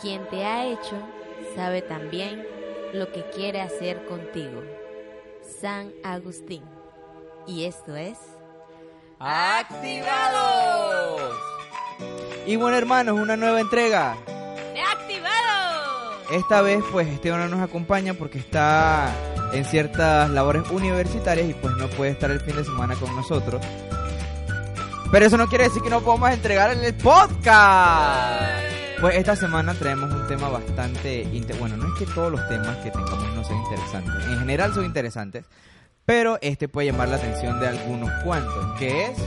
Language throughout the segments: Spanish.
Quien te ha hecho sabe también lo que quiere hacer contigo. San Agustín. Y esto es... ¡Activados! Y bueno hermanos, una nueva entrega. ¡De Activados! Esta vez pues Esteban no nos acompaña porque está en ciertas labores universitarias y pues no puede estar el fin de semana con nosotros. Pero eso no quiere decir que no podamos entregar en el podcast. Pues esta semana traemos un tema bastante... Bueno, no es que todos los temas que tengamos no sean interesantes. En general son interesantes. Pero este puede llamar la atención de algunos cuantos. Que es...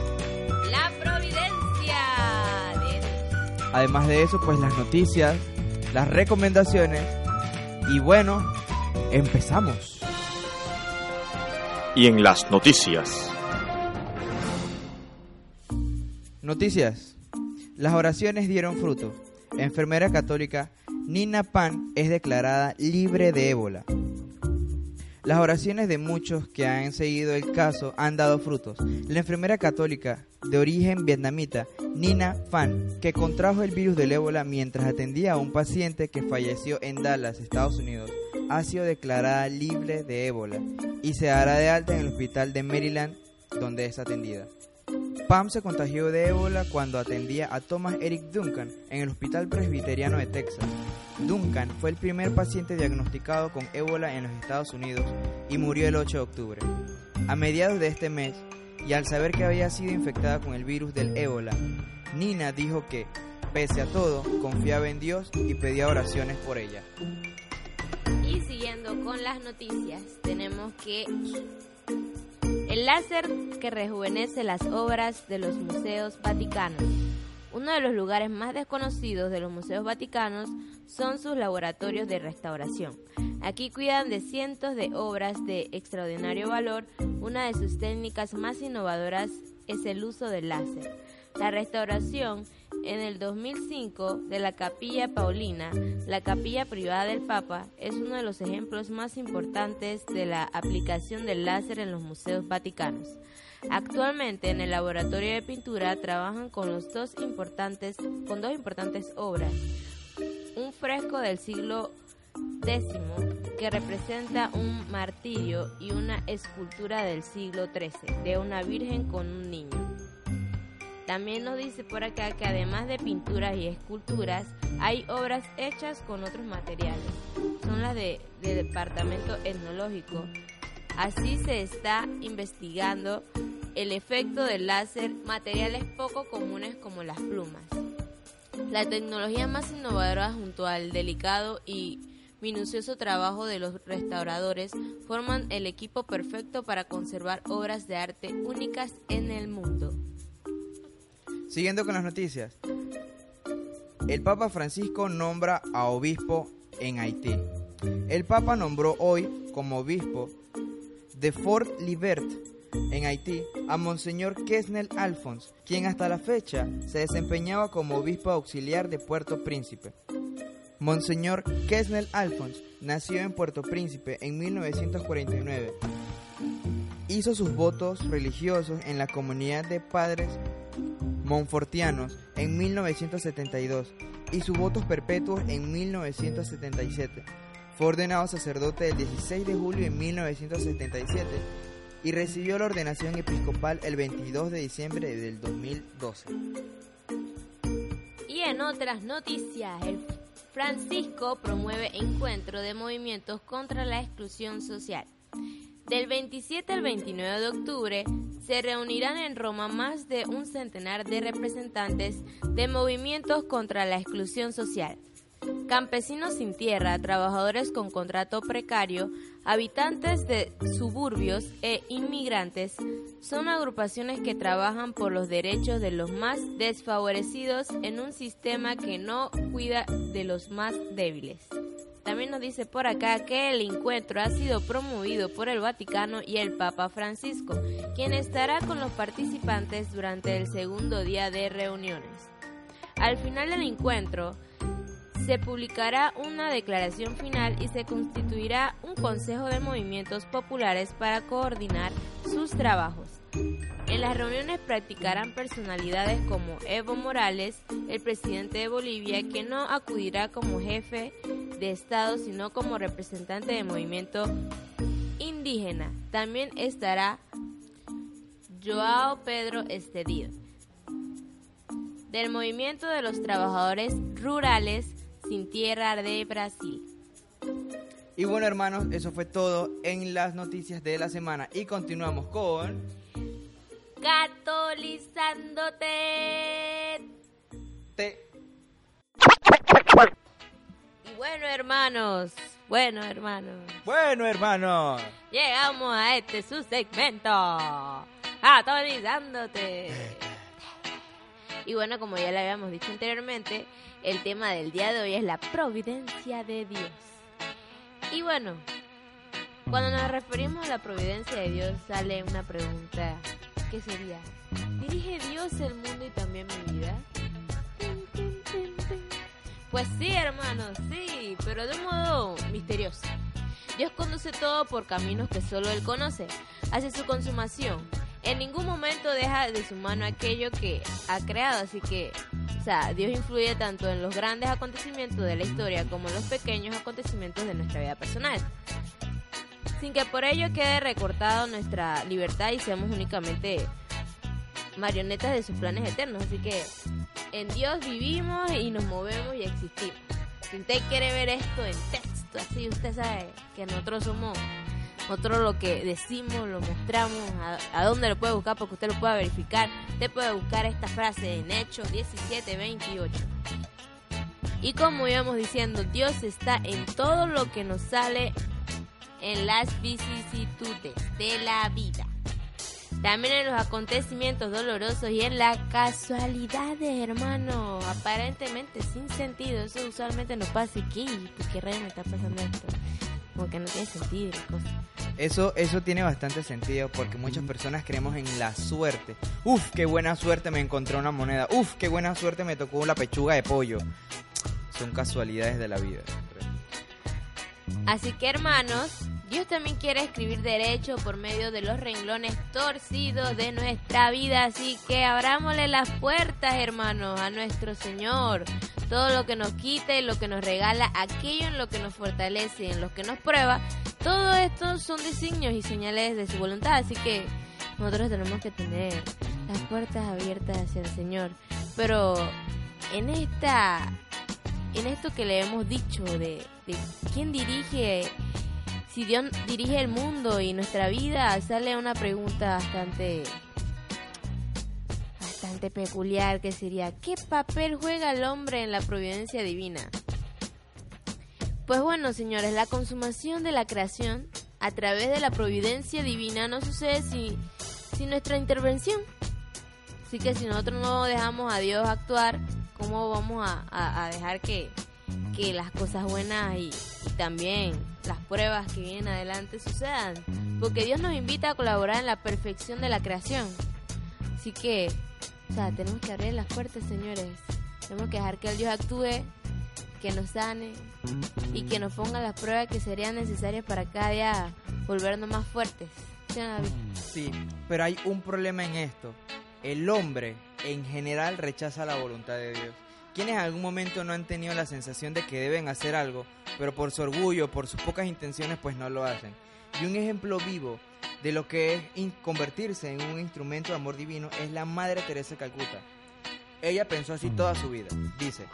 La providencia. Además de eso, pues las noticias, las recomendaciones. Y bueno, empezamos. Y en las noticias. Noticias. Las oraciones dieron fruto enfermera católica Nina Pan es declarada libre de ébola. Las oraciones de muchos que han seguido el caso han dado frutos. La enfermera católica de origen vietnamita Nina Phan, que contrajo el virus del ébola mientras atendía a un paciente que falleció en Dallas, Estados Unidos, ha sido declarada libre de ébola y se dará de alta en el hospital de Maryland donde es atendida. Pam se contagió de ébola cuando atendía a Thomas Eric Duncan en el Hospital Presbiteriano de Texas. Duncan fue el primer paciente diagnosticado con ébola en los Estados Unidos y murió el 8 de octubre. A mediados de este mes, y al saber que había sido infectada con el virus del ébola, Nina dijo que, pese a todo, confiaba en Dios y pedía oraciones por ella. Y siguiendo con las noticias, tenemos que el láser que rejuvenece las obras de los museos vaticanos. Uno de los lugares más desconocidos de los museos vaticanos son sus laboratorios de restauración. Aquí cuidan de cientos de obras de extraordinario valor. Una de sus técnicas más innovadoras es el uso del láser. La restauración en el 2005 de la Capilla Paulina, la capilla privada del Papa, es uno de los ejemplos más importantes de la aplicación del láser en los museos vaticanos. Actualmente en el laboratorio de pintura trabajan con los dos importantes con dos importantes obras. Un fresco del siglo X que representa un martirio y una escultura del siglo XIII de una virgen con un niño. También nos dice por acá que además de pinturas y esculturas, hay obras hechas con otros materiales. Son las de, departamento etnológico. Así se está investigando el efecto del láser, materiales poco comunes como las plumas. La tecnología más innovadora junto al delicado y minucioso trabajo de los restauradores forman el equipo perfecto para conservar obras de arte únicas en el mundo. Siguiendo con las noticias. El Papa Francisco nombra a obispo en Haití. El Papa nombró hoy como obispo de Fort Libert en Haití a Monseñor Kesnel Alphonse, quien hasta la fecha se desempeñaba como obispo auxiliar de Puerto Príncipe. Monseñor Kesnel Alphonse nació en Puerto Príncipe en 1949. Hizo sus votos religiosos en la comunidad de padres Monfortianos en 1972 y sus votos perpetuos en 1977. Fue ordenado sacerdote el 16 de julio de 1977 y recibió la ordenación episcopal el 22 de diciembre del 2012. Y en otras noticias, el Francisco promueve encuentro de movimientos contra la exclusión social. Del 27 al 29 de octubre se reunirán en Roma más de un centenar de representantes de movimientos contra la exclusión social. Campesinos sin tierra, trabajadores con contrato precario, habitantes de suburbios e inmigrantes son agrupaciones que trabajan por los derechos de los más desfavorecidos en un sistema que no cuida de los más débiles. También nos dice por acá que el encuentro ha sido promovido por el Vaticano y el Papa Francisco, quien estará con los participantes durante el segundo día de reuniones. Al final del encuentro, se publicará una declaración final y se constituirá un Consejo de Movimientos Populares para coordinar sus trabajos. En las reuniones practicarán personalidades como Evo Morales, el presidente de Bolivia, que no acudirá como jefe de Estado, sino como representante del movimiento indígena. También estará Joao Pedro Estedido, del movimiento de los trabajadores rurales sin tierra de Brasil. Y bueno hermanos, eso fue todo en las noticias de la semana y continuamos con... Catolizándote. Te... Y bueno hermanos, bueno hermanos, Bueno hermanos. llegamos a este su segmento. Catolizándote. Y bueno, como ya le habíamos dicho anteriormente, el tema del día de hoy es la providencia de Dios. Y bueno, cuando nos referimos a la providencia de Dios sale una pregunta que sería, ¿dirige Dios el mundo y también mi vida? Pues sí, hermanos, sí, pero de un modo misterioso. Dios conduce todo por caminos que solo Él conoce, hacia su consumación. En ningún momento deja de su mano aquello que ha creado, así que, o sea, Dios influye tanto en los grandes acontecimientos de la historia como en los pequeños acontecimientos de nuestra vida personal. Sin que por ello quede recortado nuestra libertad y seamos únicamente marionetas de sus planes eternos. Así que en Dios vivimos y nos movemos y existimos. Si usted quiere ver esto en texto, así usted sabe que nosotros somos nosotros lo que decimos, lo mostramos, a, a dónde lo puede buscar porque usted lo pueda verificar. Usted puede buscar esta frase en Hechos 17, 28. Y como íbamos diciendo, Dios está en todo lo que nos sale en las vicisitudes de la vida. También en los acontecimientos dolorosos y en las casualidades, hermano. Aparentemente sin sentido. Eso usualmente nos pasa. ¿Y qué? ¿Por qué rayos me está pasando esto? Como que no tiene sentido. Eso, eso tiene bastante sentido porque muchas personas creemos en la suerte. Uf, qué buena suerte me encontré una moneda. Uf, qué buena suerte me tocó la pechuga de pollo. Son casualidades de la vida. Así que hermanos, Dios también quiere escribir derecho por medio de los renglones torcidos de nuestra vida. Así que abrámosle las puertas, hermanos, a nuestro Señor. Todo lo que nos quita y lo que nos regala, aquello en lo que nos fortalece y en lo que nos prueba, todo esto son designios y señales de su voluntad. Así que nosotros tenemos que tener las puertas abiertas hacia el Señor. Pero en esta en esto que le hemos dicho de, de quién dirige, si Dios dirige el mundo y nuestra vida, sale una pregunta bastante bastante peculiar que sería ¿qué papel juega el hombre en la providencia divina? Pues bueno, señores, la consumación de la creación a través de la providencia divina no sucede sin, nuestra intervención. Así que si nosotros no dejamos a Dios actuar, ¿cómo vamos a, a- dejar que, que las cosas buenas y también las pruebas que vienen adelante sucedan? Porque Dios nos invita a colaborar en la perfección de la creación. Así que, o sea, tenemos que abrir las puertas, señores. Tenemos que dejar que el Dios actúe, que nos sane y que nos ponga las pruebas que serían necesarias para cada día volvernos más fuertes. ¿Sí? Sí, pero hay un problema en esto. El hombre en general rechaza la voluntad de Dios. Quienes en algún momento no han tenido la sensación de que deben hacer algo, pero por su orgullo, por sus pocas intenciones, pues no lo hacen. Y un ejemplo vivo de lo que es convertirse en un instrumento de amor divino es la Madre Teresa de Calcuta. Ella pensó así toda su vida. Dice,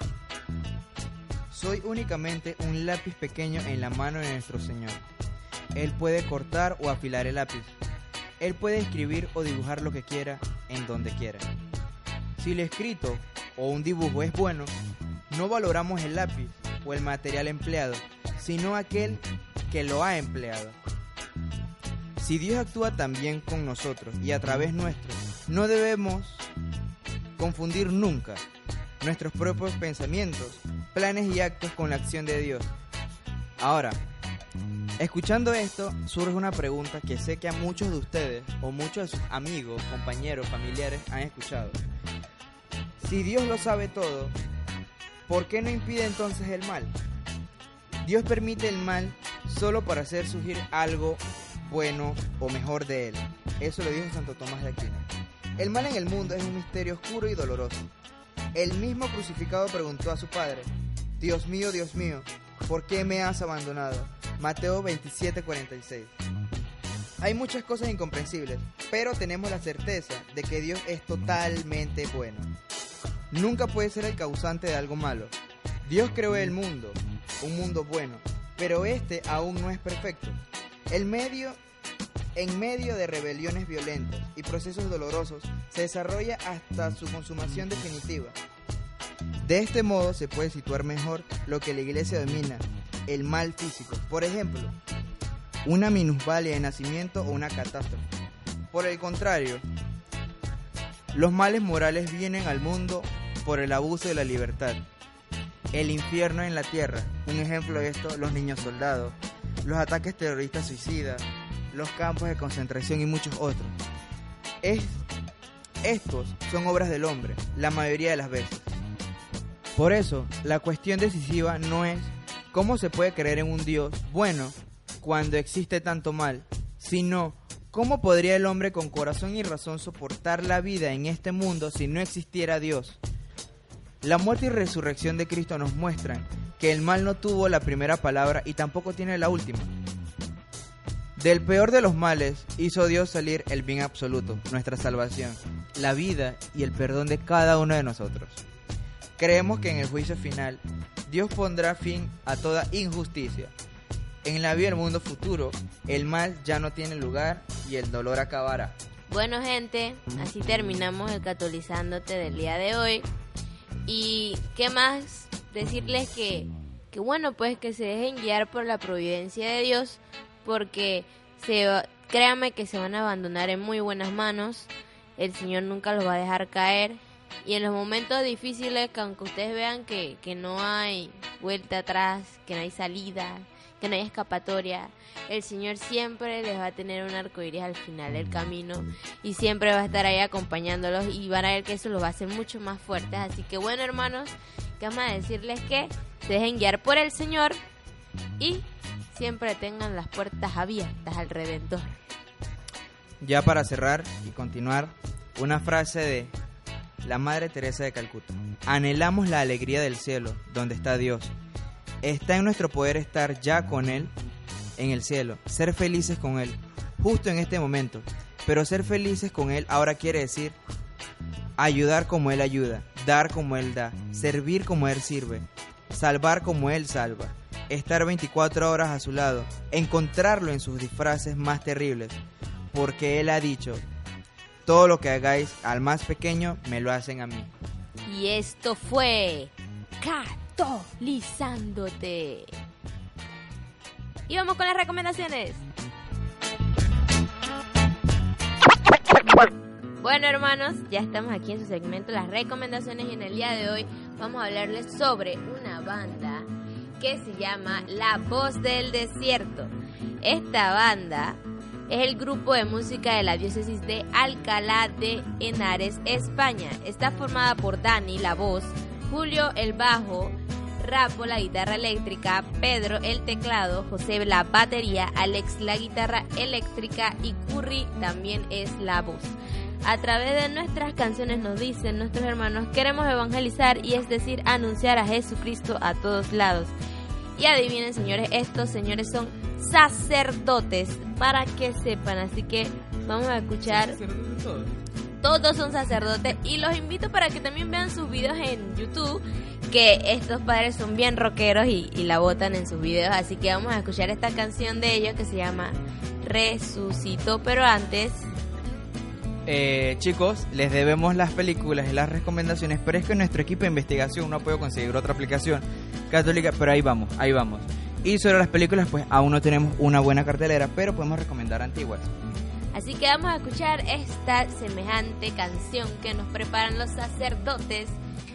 soy únicamente un lápiz pequeño en la mano de nuestro Señor. Él puede cortar o afilar el lápiz. Él puede escribir o dibujar lo que quiera en donde quiera. Si el escrito o un dibujo es bueno, no valoramos el lápiz o el material empleado, sino aquel que lo ha empleado. Si Dios actúa también con nosotros y a través nuestro, no debemos confundir nunca nuestros propios pensamientos, planes y actos con la acción de Dios. Ahora, Escuchando esto, surge una pregunta que sé que a muchos de ustedes o muchos de sus amigos, compañeros, familiares han escuchado. Si Dios lo sabe todo, ¿por qué no impide entonces el mal? Dios permite el mal solo para hacer surgir algo bueno o mejor de él. Eso lo dijo Santo Tomás de Aquino. El mal en el mundo es un misterio oscuro y doloroso. El mismo crucificado preguntó a su padre, Dios mío, Dios mío, ¿por qué me has abandonado? Mateo 27:46. Hay muchas cosas incomprensibles, pero tenemos la certeza de que Dios es totalmente bueno. Nunca puede ser el causante de algo malo. Dios creó el mundo, un mundo bueno, pero este aún no es perfecto. El medio, en medio de rebeliones violentas y procesos dolorosos, se desarrolla hasta su consumación definitiva. De este modo se puede situar mejor lo que la iglesia domina, el mal físico. Por ejemplo, una minusvalía de nacimiento o una catástrofe. Por el contrario, los males morales vienen al mundo por el abuso de la libertad. El infierno en la tierra, un ejemplo de esto, los niños soldados, los ataques terroristas suicidas, los campos de concentración y muchos otros. Es, estos son obras del hombre, la mayoría de las veces. Por eso, la cuestión decisiva no es cómo se puede creer en un Dios bueno cuando existe tanto mal, sino cómo podría el hombre con corazón y razón soportar la vida en este mundo si no existiera Dios. La muerte y resurrección de Cristo nos muestran que el mal no tuvo la primera palabra y tampoco tiene la última. Del peor de los males hizo Dios salir el bien absoluto, nuestra salvación, la vida y el perdón de cada uno de nosotros. Creemos que en el juicio final Dios pondrá fin a toda injusticia. En la vida del mundo futuro, el mal ya no tiene lugar y el dolor acabará. Bueno gente, así terminamos el catolizándote del día de hoy. Y qué más decirles que, que bueno, pues que se dejen guiar por la providencia de Dios, porque se, créanme que se van a abandonar en muy buenas manos. El Señor nunca los va a dejar caer. Y en los momentos difíciles, que aunque ustedes vean que, que no hay vuelta atrás, que no hay salida, que no hay escapatoria, el Señor siempre les va a tener un arco iris al final del camino y siempre va a estar ahí acompañándolos y van a ver que eso los va a hacer mucho más fuertes. Así que bueno, hermanos, que vamos a decirles que se dejen guiar por el Señor y siempre tengan las puertas abiertas al Redentor. Ya para cerrar y continuar, una frase de la Madre Teresa de Calcuta. Anhelamos la alegría del cielo, donde está Dios. Está en nuestro poder estar ya con Él en el cielo, ser felices con Él, justo en este momento. Pero ser felices con Él ahora quiere decir ayudar como Él ayuda, dar como Él da, servir como Él sirve, salvar como Él salva, estar 24 horas a su lado, encontrarlo en sus disfraces más terribles, porque Él ha dicho, todo lo que hagáis al más pequeño, me lo hacen a mí. Y esto fue Catolizándote. Y vamos con las recomendaciones. Bueno hermanos, ya estamos aquí en su segmento las recomendaciones y en el día de hoy vamos a hablarles sobre una banda que se llama La Voz del Desierto. Esta banda es el grupo de música de la diócesis de Alcalá de Henares, España. Está formada por Dani, la voz, Julio, el bajo, Rapo, la guitarra eléctrica, Pedro, el teclado, José, la batería, Alex, la guitarra eléctrica y Curry también es la voz. A través de nuestras canciones nos dicen nuestros hermanos, queremos evangelizar y es decir, anunciar a Jesucristo a todos lados. Y adivinen señores, estos señores son sacerdotes, para que sepan, así que vamos a escuchar... Todos son sacerdotes y los invito para que también vean sus videos en YouTube, que estos padres son bien rockeros y, y la botan en sus videos, así que vamos a escuchar esta canción de ellos que se llama Resucitó, pero antes Eh, chicos, les debemos las películas y las recomendaciones, pero es que nuestro equipo de investigación no ha podido conseguir otra aplicación católica, pero ahí vamos, ahí vamos. Y sobre las películas, pues aún no tenemos una buena cartelera, pero podemos recomendar antiguas. Así que vamos a escuchar esta semejante canción que nos preparan los sacerdotes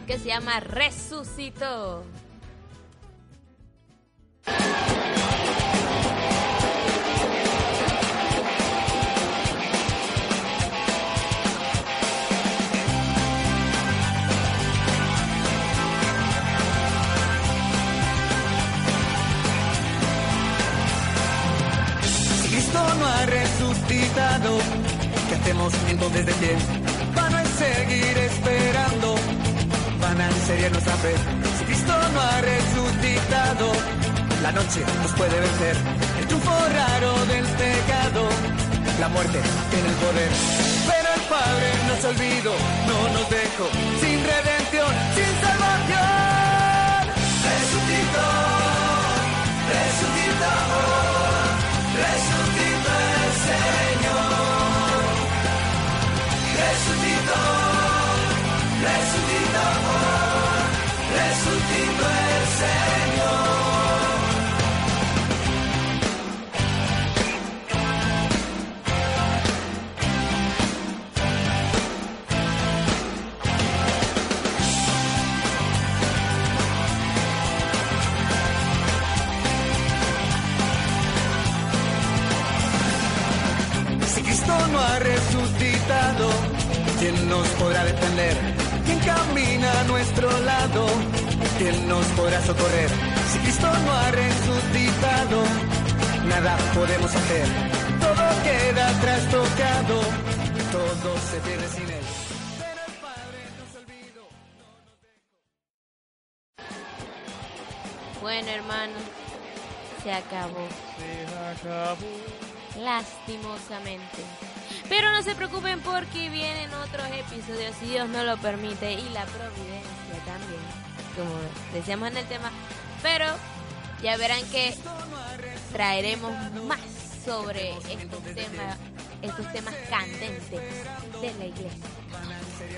que se llama Resucitó. El triunfo raro del pecado, la muerte tiene el poder. Pero el Padre nos olvidó, no nos dejó sin redención, sin salvación. Resucitado, ¿quién nos podrá defender? ¿Quién camina a nuestro lado? ¿Quién nos podrá socorrer? Si Cristo no ha resucitado, nada podemos hacer. Todo queda trastocado, todo se pierde sin él. Pero el Padre nos olvidó. Bueno, hermanos, se acabó. Lastimosamente. Pero no se preocupen porque vienen otros episodios, si Dios no lo permite, y la providencia también, como decíamos en el tema. Pero ya verán que traeremos más sobre estos temas, estos temas candentes de la iglesia.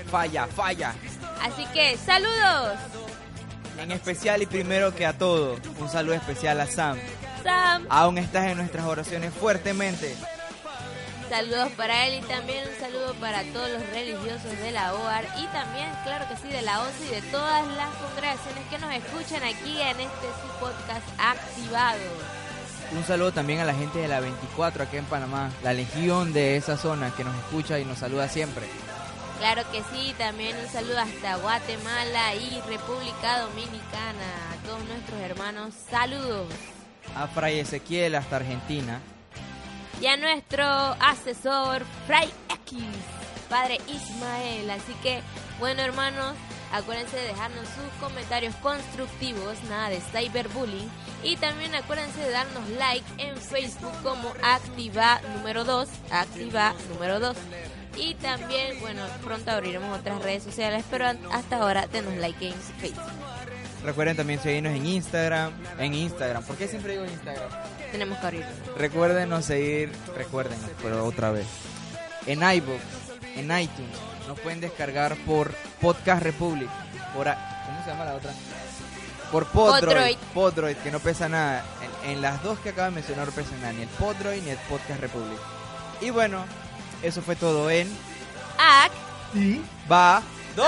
Falla, falla. Así que, saludos, En especial y primero que a todo, un saludo especial a Sam. Sam. Aún estás en nuestras oraciones fuertemente. Saludos para él y también un saludo para todos los religiosos de la OAR y también, claro que sí, de la OCE y de todas las congregaciones que nos escuchan aquí en este su podcast activado. Un saludo también a la gente de la 24 aquí en Panamá, la legión de esa zona que nos escucha y nos saluda siempre. Claro que sí, también un saludo hasta Guatemala y República Dominicana. A todos nuestros hermanos, saludos. A Fray Ezequiel hasta Argentina. Y a nuestro asesor, Fray X, Padre Ismael. Así que, bueno hermanos, acuérdense de dejarnos sus comentarios constructivos, nada de cyberbullying. Y también acuérdense de darnos like en Facebook como Activa número 2, Activa número 2. Y también, bueno, pronto abriremos otras redes sociales, pero hasta ahora denos like en Facebook. Recuerden también seguirnos en Instagram. En Instagram. ¿Por qué siempre digo Instagram? Tenemos que abrir. Recuérdenos seguir, recuérdenos, pero otra vez. En iBooks, en iTunes, nos pueden descargar por Podcast Republic. Por, ¿Cómo se llama la otra? Por Podroid. Podroid. Que no pesa nada. En, en las dos que acabo de mencionar no pesa nada, ni el Podroid ni el Podcast Republic. Y bueno, eso fue todo en Ac Va. ¡Dos!